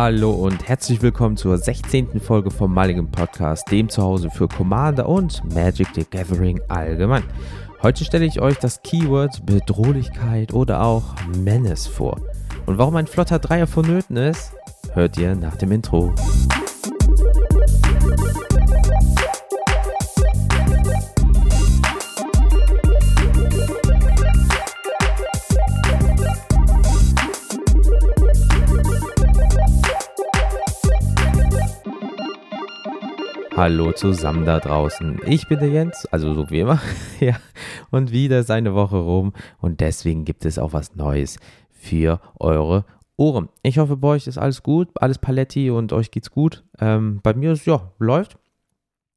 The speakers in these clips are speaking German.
Hallo und herzlich willkommen zur 16. Folge vom Mulligan Podcast, dem Zuhause für Commander und Magic the Gathering allgemein. Heute stelle ich euch das Keyword Bedrohlichkeit oder auch Menace vor. Und warum ein flotter Dreier vonnöten ist, hört ihr nach dem Intro. Hallo zusammen da draußen. Ich bin der Jens, also so wie immer. ja, und wieder ist eine Woche rum und deswegen gibt es auch was Neues für eure Ohren. Ich hoffe, bei euch ist alles gut, alles Paletti und euch geht's gut. Ähm, bei mir ist ja, läuft.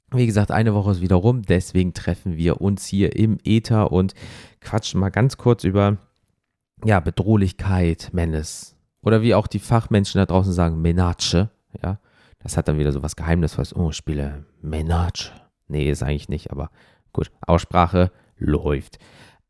Wie gesagt, eine Woche ist wieder rum, deswegen treffen wir uns hier im Äther und quatschen mal ganz kurz über ja, Bedrohlichkeit, Menace. Oder wie auch die Fachmenschen da draußen sagen, Menace, ja. Das hat dann wieder so was Geheimnisvolles. Oh, ich spiele Menage. Nee, ist eigentlich nicht, aber gut. Aussprache läuft.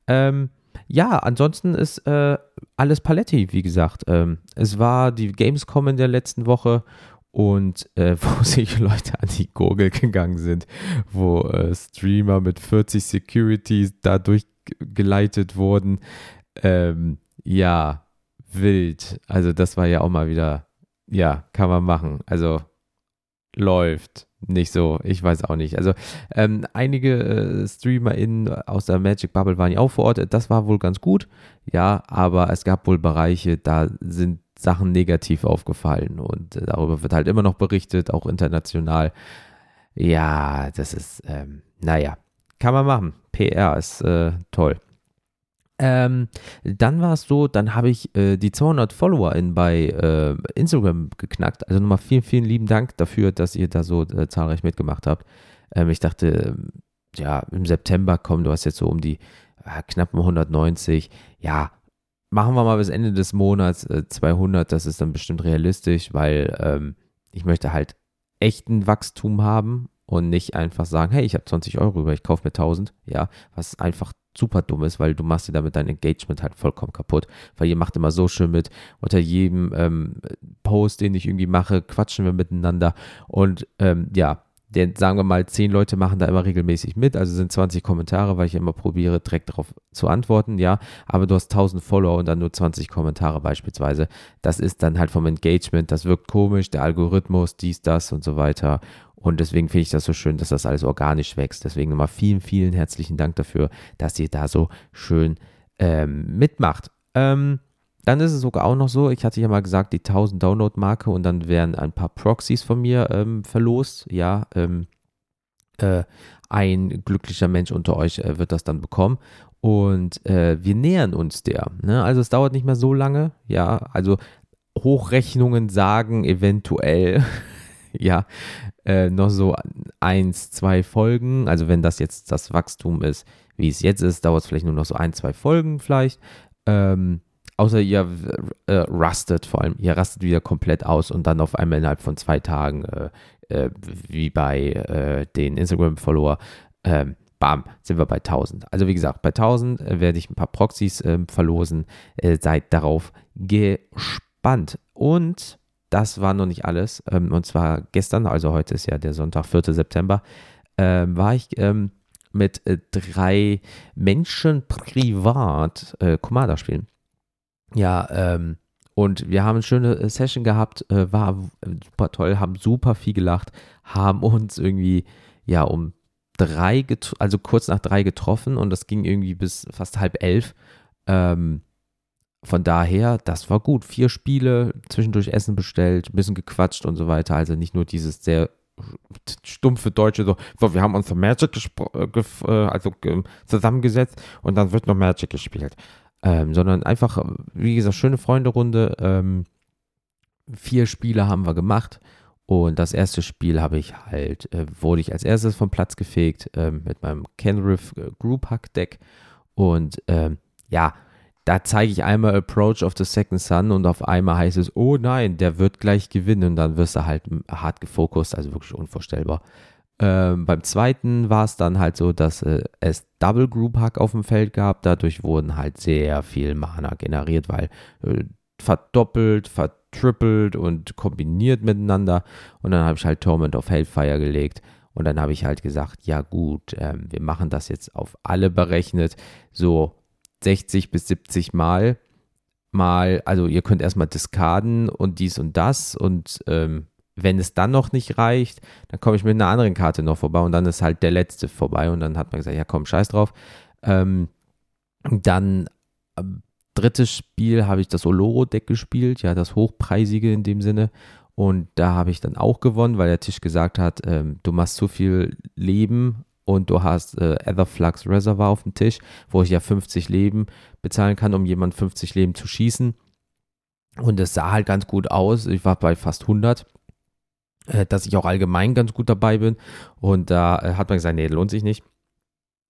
Ähm, ja, ansonsten ist äh, alles Paletti, wie gesagt. Ähm, es war die Gamescom in der letzten Woche und äh, wo sich Leute an die Gurgel gegangen sind, wo äh, Streamer mit 40 Securities da durchgeleitet wurden. Ähm, ja, wild. Also das war ja auch mal wieder, ja, kann man machen. Also läuft nicht so. Ich weiß auch nicht. Also ähm, einige äh, StreamerInnen aus der Magic Bubble waren ja auch vor Ort. Das war wohl ganz gut. Ja, aber es gab wohl Bereiche, da sind Sachen negativ aufgefallen und äh, darüber wird halt immer noch berichtet, auch international. Ja, das ist, ähm, naja, kann man machen. PR ist äh, toll. Ähm, dann war es so, dann habe ich äh, die 200 Follower in, bei äh, Instagram geknackt. Also nochmal vielen, vielen lieben Dank dafür, dass ihr da so äh, zahlreich mitgemacht habt. Ähm, ich dachte, ja, im September kommen, du hast jetzt so um die äh, knappen 190. Ja, machen wir mal bis Ende des Monats 200. Äh, das ist dann bestimmt realistisch, weil ähm, ich möchte halt echten Wachstum haben und nicht einfach sagen, hey, ich habe 20 Euro über, ich kaufe mir 1000, ja, was einfach super dumm ist, weil du machst dir damit dein Engagement halt vollkommen kaputt, weil ihr macht immer so schön mit, unter jedem ähm, Post, den ich irgendwie mache, quatschen wir miteinander. Und ähm, ja, denn sagen wir mal, zehn Leute machen da immer regelmäßig mit, also sind 20 Kommentare, weil ich immer probiere, direkt darauf zu antworten, ja, aber du hast 1000 Follower und dann nur 20 Kommentare beispielsweise. Das ist dann halt vom Engagement, das wirkt komisch, der Algorithmus, dies, das und so weiter. Und deswegen finde ich das so schön, dass das alles organisch wächst. Deswegen nochmal vielen, vielen herzlichen Dank dafür, dass ihr da so schön ähm, mitmacht. Ähm, dann ist es sogar auch noch so, ich hatte ja mal gesagt, die 1000 Download-Marke und dann werden ein paar Proxys von mir ähm, verlost. Ja, ähm, äh, ein glücklicher Mensch unter euch äh, wird das dann bekommen. Und äh, wir nähern uns der. Ne? Also es dauert nicht mehr so lange. Ja, also Hochrechnungen sagen eventuell, ja, äh, noch so eins, zwei Folgen. Also wenn das jetzt das Wachstum ist, wie es jetzt ist, dauert es vielleicht nur noch so ein, zwei Folgen vielleicht. Ähm, außer ihr äh, rustet vor allem, ihr rastet wieder komplett aus und dann auf einmal innerhalb von zwei Tagen, äh, äh wie bei äh, den Instagram-Follower, ähm, bam, sind wir bei 1000. Also wie gesagt, bei 1000 äh, werde ich ein paar Proxys ähm, verlosen. seid darauf gespannt. Und das war noch nicht alles. Ähm, und zwar gestern, also heute ist ja der Sonntag, 4. September, ähm, war ich mit äh, drei Menschen privat äh, Commander spielen. Ja, ähm, und wir haben eine schöne äh, Session gehabt, äh, war super toll, haben super viel gelacht, haben uns irgendwie, ja, um drei, also kurz nach drei getroffen und das ging irgendwie bis fast halb elf. Ähm, von daher, das war gut. Vier Spiele, zwischendurch Essen bestellt, ein bisschen gequatscht und so weiter. Also nicht nur dieses sehr stumpfe Deutsche, so, so wir haben uns Magic äh, äh, also zusammengesetzt und dann wird noch Magic gespielt. Ähm, sondern einfach, wie gesagt, schöne Freunde-Runde. Ähm, vier Spiele haben wir gemacht. Und das erste Spiel habe ich halt, äh, wurde ich als erstes vom Platz gefegt äh, mit meinem Kenriff äh, Group Hack Deck. Und ähm, ja, da zeige ich einmal Approach of the Second Sun und auf einmal heißt es, oh nein, der wird gleich gewinnen und dann wirst du halt hart gefokust, also wirklich unvorstellbar. Ähm, beim zweiten war es dann halt so, dass äh, es Double Group Hack auf dem Feld gab. Dadurch wurden halt sehr viel Mana generiert, weil äh, verdoppelt, ver vertrippelt und kombiniert miteinander. Und dann habe ich halt Torment of Hellfire gelegt. Und dann habe ich halt gesagt, ja gut, ähm, wir machen das jetzt auf alle berechnet, so 60 bis 70 Mal. Mal, also ihr könnt erstmal diskarden und dies und das und ähm, wenn es dann noch nicht reicht, dann komme ich mit einer anderen Karte noch vorbei und dann ist halt der letzte vorbei und dann hat man gesagt, ja komm, scheiß drauf. Ähm, dann äh, drittes Spiel habe ich das Oloro-Deck gespielt, ja, das hochpreisige in dem Sinne. Und da habe ich dann auch gewonnen, weil der Tisch gesagt hat, ähm, du machst zu viel Leben und du hast äh, Etherflux Reservoir auf dem Tisch, wo ich ja 50 Leben bezahlen kann, um jemand 50 Leben zu schießen. Und es sah halt ganz gut aus. Ich war bei fast 100 äh, dass ich auch allgemein ganz gut dabei bin. Und da äh, hat man gesagt, nee, lohnt sich nicht.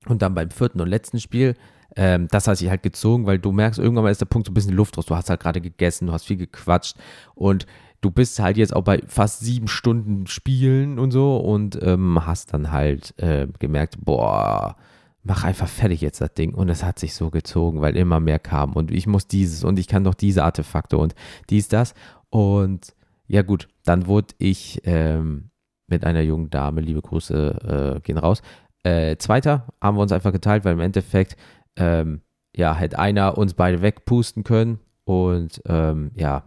Und dann beim vierten und letzten Spiel, ähm, das hat sich halt gezogen, weil du merkst, irgendwann mal ist der Punkt so ein bisschen Luft raus. Du hast halt gerade gegessen, du hast viel gequatscht und du bist halt jetzt auch bei fast sieben Stunden Spielen und so und ähm, hast dann halt äh, gemerkt, boah, mach einfach fertig jetzt das Ding. Und es hat sich so gezogen, weil immer mehr kam und ich muss dieses und ich kann doch diese Artefakte und dies, das. Und ja gut, dann wurde ich ähm, mit einer jungen Dame, liebe Grüße äh, gehen raus, äh, Zweiter haben wir uns einfach geteilt, weil im Endeffekt ähm, ja, hätte einer uns beide wegpusten können und ähm, ja,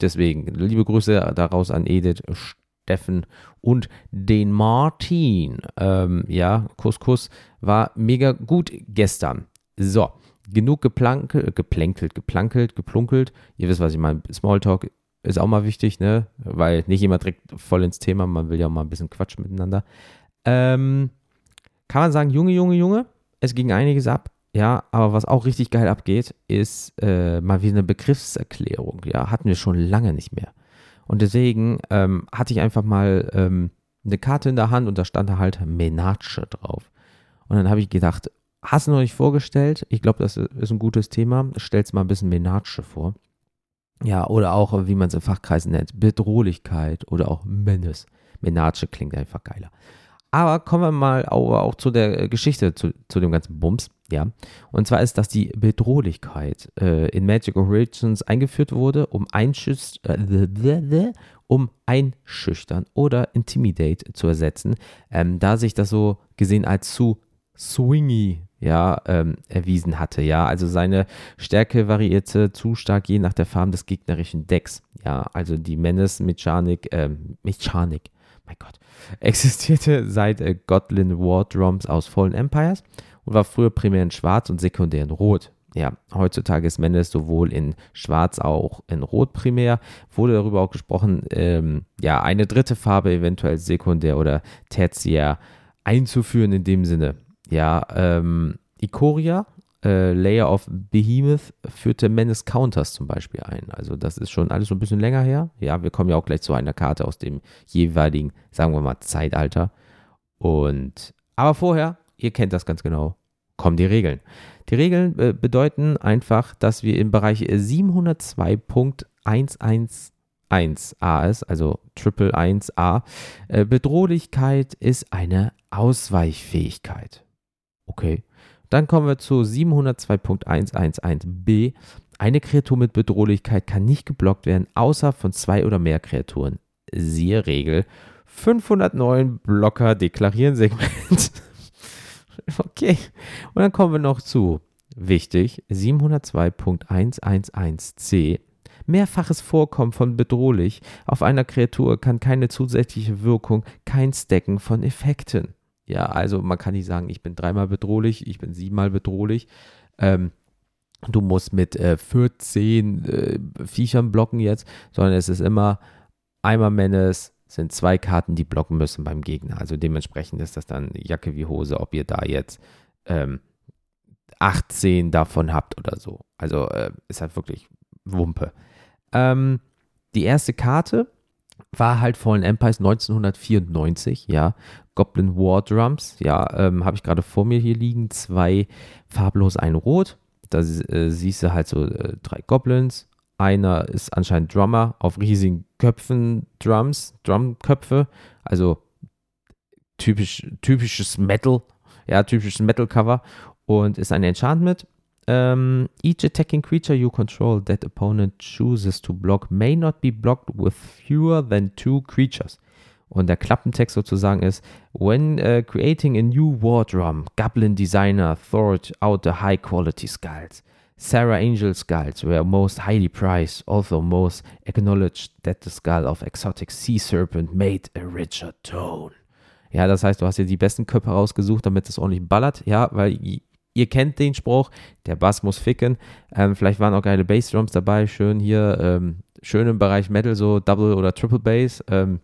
deswegen liebe Grüße daraus an Edith, Steffen und den Martin. Ähm, ja, Kuss, Kuss war mega gut gestern. So, genug geplankelt, geplänkelt, geplankelt, geplunkelt. Ihr wisst, was ich meine. Smalltalk ist auch mal wichtig, ne? Weil nicht jemand direkt voll ins Thema, man will ja auch mal ein bisschen Quatsch miteinander. Ähm, kann man sagen, Junge, Junge, Junge, es ging einiges ab. Ja, aber was auch richtig geil abgeht, ist äh, mal wieder eine Begriffserklärung. Ja, hatten wir schon lange nicht mehr. Und deswegen ähm, hatte ich einfach mal ähm, eine Karte in der Hand und da stand da halt Menace drauf. Und dann habe ich gedacht, hast du noch nicht vorgestellt? Ich glaube, das ist ein gutes Thema. Stell's mal ein bisschen Menace vor. Ja, oder auch, wie man es in Fachkreisen nennt, Bedrohlichkeit oder auch Menace. Menace klingt einfach geiler. Aber kommen wir mal auch, auch zu der Geschichte, zu, zu, dem ganzen Bums, ja. Und zwar ist, dass die Bedrohlichkeit äh, in Magic Origins eingeführt wurde, um, einschüch äh, um einschüchtern oder intimidate zu ersetzen, ähm, da sich das so gesehen als zu swingy ja, ähm, erwiesen hatte. Ja, also seine Stärke variierte zu stark je nach der Farbe des gegnerischen Decks. Ja, also die Menace-Mechanik, ähm, Mechanik, mein Gott, existierte seit äh, Godlin War Drums aus Fallen Empires und war früher primär in Schwarz und sekundär in Rot. Ja, heutzutage ist Menace sowohl in Schwarz auch in Rot primär. Wurde darüber auch gesprochen, ähm, ja, eine dritte Farbe eventuell sekundär oder tertiär einzuführen in dem Sinne. Ja, ähm, Ikoria, äh, Layer of Behemoth, führte Menace Counters zum Beispiel ein. Also das ist schon alles so ein bisschen länger her. Ja, wir kommen ja auch gleich zu einer Karte aus dem jeweiligen, sagen wir mal, Zeitalter. Und, aber vorher, ihr kennt das ganz genau, kommen die Regeln. Die Regeln äh, bedeuten einfach, dass wir im Bereich 702.111a ist, also Triple 1a. Äh, Bedrohlichkeit ist eine Ausweichfähigkeit. Okay. Dann kommen wir zu 702.111b. Eine Kreatur mit Bedrohlichkeit kann nicht geblockt werden, außer von zwei oder mehr Kreaturen. Siehe Regel 509 Blocker deklarieren Segment. okay. Und dann kommen wir noch zu, wichtig, 702.111c. Mehrfaches Vorkommen von bedrohlich auf einer Kreatur kann keine zusätzliche Wirkung, kein Stacken von Effekten. Ja, also man kann nicht sagen, ich bin dreimal bedrohlich, ich bin siebenmal bedrohlich. Ähm, du musst mit äh, 14 äh, Viechern blocken jetzt, sondern es ist immer einmal Menace, sind zwei Karten, die blocken müssen beim Gegner. Also dementsprechend ist das dann Jacke wie Hose, ob ihr da jetzt ähm, 18 davon habt oder so. Also äh, ist halt wirklich Wumpe. Ähm, die erste Karte war halt Fallen Empires 1994, ja. Goblin War Drums, ja, ähm, habe ich gerade vor mir hier liegen. Zwei farblos, ein rot. Da äh, siehst du halt so äh, drei Goblins. Einer ist anscheinend Drummer auf riesigen Köpfen, Drums, Drumköpfe. Also typisch, typisches Metal, ja, typisches Metal-Cover. Und ist ein Enchantment. Um, each attacking creature you control that opponent chooses to block may not be blocked with fewer than two creatures. Und der Klappentext sozusagen ist: When uh, creating a new war drum, Goblin designer thought out the high quality skulls. Sarah Angel skulls were most highly prized, although most acknowledged that the skull of exotic sea serpent made a richer tone. Ja, das heißt, du hast dir die besten Köpfe rausgesucht, damit es ordentlich ballert. Ja, weil ihr kennt den Spruch, der Bass muss ficken. Ähm, vielleicht waren auch geile Bassdrums dabei, schön hier, ähm, schön im Bereich Metal, so Double oder Triple Bass. Ähm,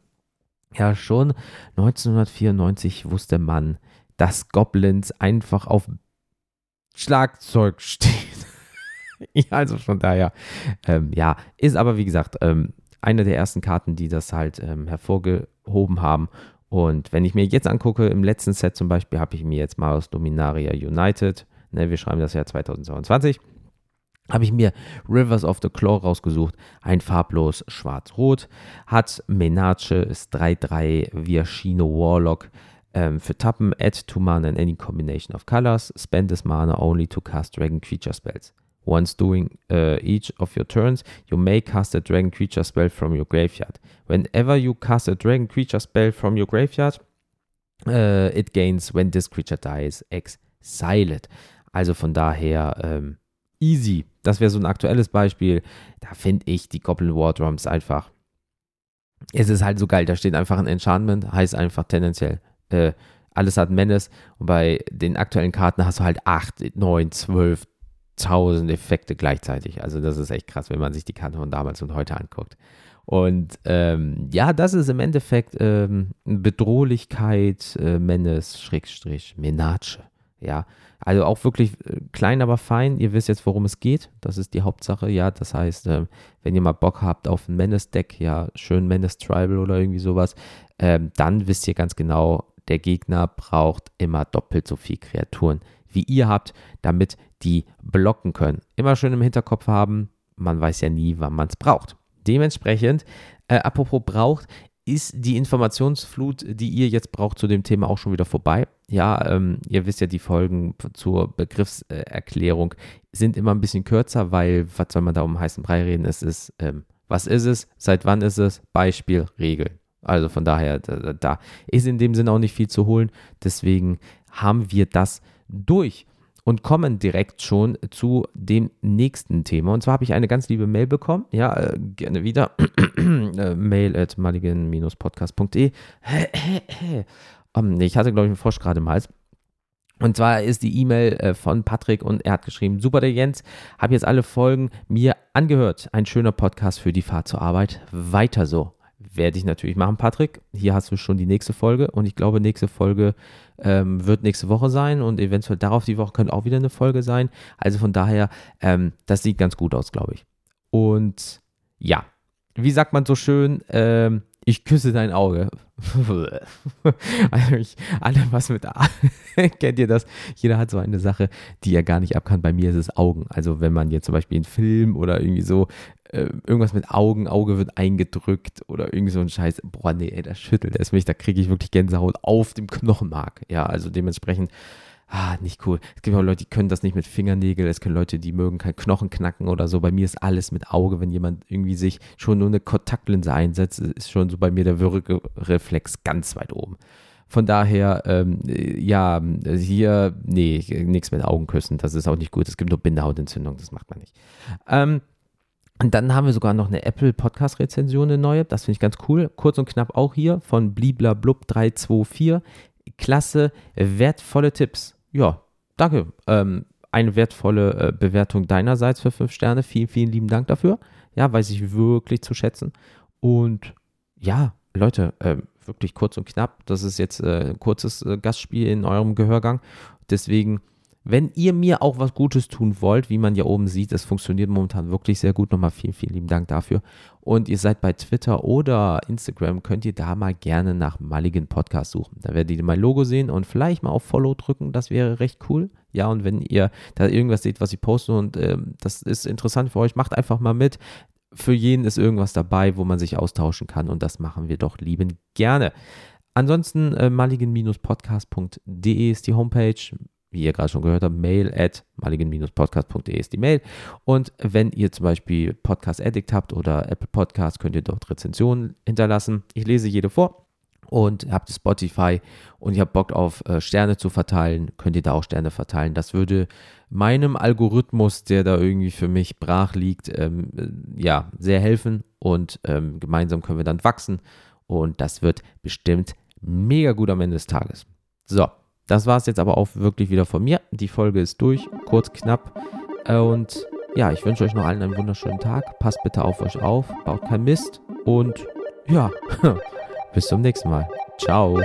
ja, schon 1994 wusste man, dass Goblins einfach auf Schlagzeug stehen. ja, also von daher, ähm, ja, ist aber wie gesagt ähm, eine der ersten Karten, die das halt ähm, hervorgehoben haben. Und wenn ich mir jetzt angucke, im letzten Set zum Beispiel habe ich mir jetzt mal Dominaria United, ne, wir schreiben das Jahr 2022, habe ich mir Rivers of the Claw rausgesucht. Ein farblos schwarz-rot. Hat Menace, ist 3-3 Viashino Warlock. Ähm, für Tappen, add to mana in any combination of colors. Spend this mana only to cast Dragon Creature Spells. Once doing uh, each of your turns, you may cast a dragon creature spell from your graveyard. Whenever you cast a dragon creature spell from your graveyard, uh, it gains when this creature dies, exiled. Also von daher ähm, easy. Das wäre so ein aktuelles Beispiel. Da finde ich die Goblin War Drums einfach. Es ist halt so geil. Da steht einfach ein Enchantment, heißt einfach tendenziell. Äh, alles hat Menace und bei den aktuellen Karten hast du halt 8, 9, 12, tausend Effekte gleichzeitig. Also das ist echt krass, wenn man sich die Karte von damals und heute anguckt. Und ähm, ja, das ist im Endeffekt ähm, Bedrohlichkeit, äh, Menace, Schrägstrich, Menace. Ja, also auch wirklich äh, klein, aber fein. Ihr wisst jetzt, worum es geht. Das ist die Hauptsache. Ja, das heißt, äh, wenn ihr mal Bock habt auf ein Menace-Deck, ja, schön Menace Tribal oder irgendwie sowas, ähm, dann wisst ihr ganz genau, der Gegner braucht immer doppelt so viel Kreaturen wie ihr habt, damit die blocken können. Immer schön im Hinterkopf haben, man weiß ja nie, wann man es braucht. Dementsprechend, äh, apropos braucht, ist die Informationsflut, die ihr jetzt braucht zu dem Thema auch schon wieder vorbei. Ja, ähm, ihr wisst ja, die Folgen zur Begriffserklärung sind immer ein bisschen kürzer, weil, was soll man da um heißen Brei reden? Es ist, ähm, was ist es? Seit wann ist es? Beispiel, Regel. Also von daher, da, da ist in dem Sinne auch nicht viel zu holen. Deswegen haben wir das durch und kommen direkt schon zu dem nächsten Thema. Und zwar habe ich eine ganz liebe Mail bekommen. Ja, äh, gerne wieder. Äh, mail at maligen-podcast.de. um, ich hatte, glaube ich, einen Frosch gerade im Hals. Und zwar ist die E-Mail äh, von Patrick und er hat geschrieben: Super, der Jens, habe jetzt alle Folgen mir angehört. Ein schöner Podcast für die Fahrt zur Arbeit. Weiter so. Werde ich natürlich machen, Patrick. Hier hast du schon die nächste Folge und ich glaube, nächste Folge ähm, wird nächste Woche sein und eventuell darauf die Woche könnte auch wieder eine Folge sein. Also von daher, ähm, das sieht ganz gut aus, glaube ich. Und ja, wie sagt man so schön, ähm, ich küsse dein Auge. also ich, alle was mit A. Kennt ihr das? Jeder hat so eine Sache, die er gar nicht ab kann. Bei mir ist es Augen. Also wenn man jetzt zum Beispiel einen Film oder irgendwie so äh, irgendwas mit Augen, Auge wird eingedrückt oder irgendwie so ein Scheiß. Boah, nee, ey, das schüttelt es mich. Da kriege ich wirklich Gänsehaut auf dem Knochenmark. Ja, also dementsprechend ah, nicht cool. Es gibt auch Leute, die können das nicht mit Fingernägeln, es können Leute, die mögen kein Knochen knacken oder so. Bei mir ist alles mit Auge, wenn jemand irgendwie sich schon nur eine Kontaktlinse einsetzt, ist schon so bei mir der Würgereflex ganz weit oben. Von daher, ähm, ja, hier, nee, nichts mit Augen küssen, das ist auch nicht gut. Es gibt nur Bindehautentzündung, das macht man nicht. Ähm, und dann haben wir sogar noch eine Apple Podcast Rezension, eine neue. Das finde ich ganz cool. Kurz und knapp auch hier von bliblablub 324. Klasse, wertvolle Tipps ja, danke. Ähm, eine wertvolle äh, Bewertung deinerseits für fünf Sterne. Vielen, vielen lieben Dank dafür. Ja, weiß ich wirklich zu schätzen. Und ja, Leute, äh, wirklich kurz und knapp. Das ist jetzt äh, ein kurzes äh, Gastspiel in eurem Gehörgang. Deswegen wenn ihr mir auch was Gutes tun wollt, wie man hier oben sieht, das funktioniert momentan wirklich sehr gut. Nochmal vielen, vielen lieben Dank dafür. Und ihr seid bei Twitter oder Instagram, könnt ihr da mal gerne nach Mulligan Podcast suchen. Da werdet ihr mein Logo sehen und vielleicht mal auf Follow drücken. Das wäre recht cool. Ja, und wenn ihr da irgendwas seht, was ich poste und äh, das ist interessant für euch, macht einfach mal mit. Für jeden ist irgendwas dabei, wo man sich austauschen kann und das machen wir doch lieben gerne. Ansonsten äh, mulligan-podcast.de ist die Homepage wie ihr gerade schon gehört habt, mail at maligen-podcast.de ist die Mail. Und wenn ihr zum Beispiel Podcast Addict habt oder Apple Podcast, könnt ihr dort Rezensionen hinterlassen. Ich lese jede vor und habt Spotify und ihr habt Bock auf äh, Sterne zu verteilen, könnt ihr da auch Sterne verteilen. Das würde meinem Algorithmus, der da irgendwie für mich brach liegt, ähm, äh, ja, sehr helfen und ähm, gemeinsam können wir dann wachsen und das wird bestimmt mega gut am Ende des Tages. So, das war es jetzt aber auch wirklich wieder von mir. Die Folge ist durch, kurz, knapp und ja, ich wünsche euch noch allen einen wunderschönen Tag. Passt bitte auf euch auf, baut kein Mist und ja, Bis zum nächsten Mal. Ciao.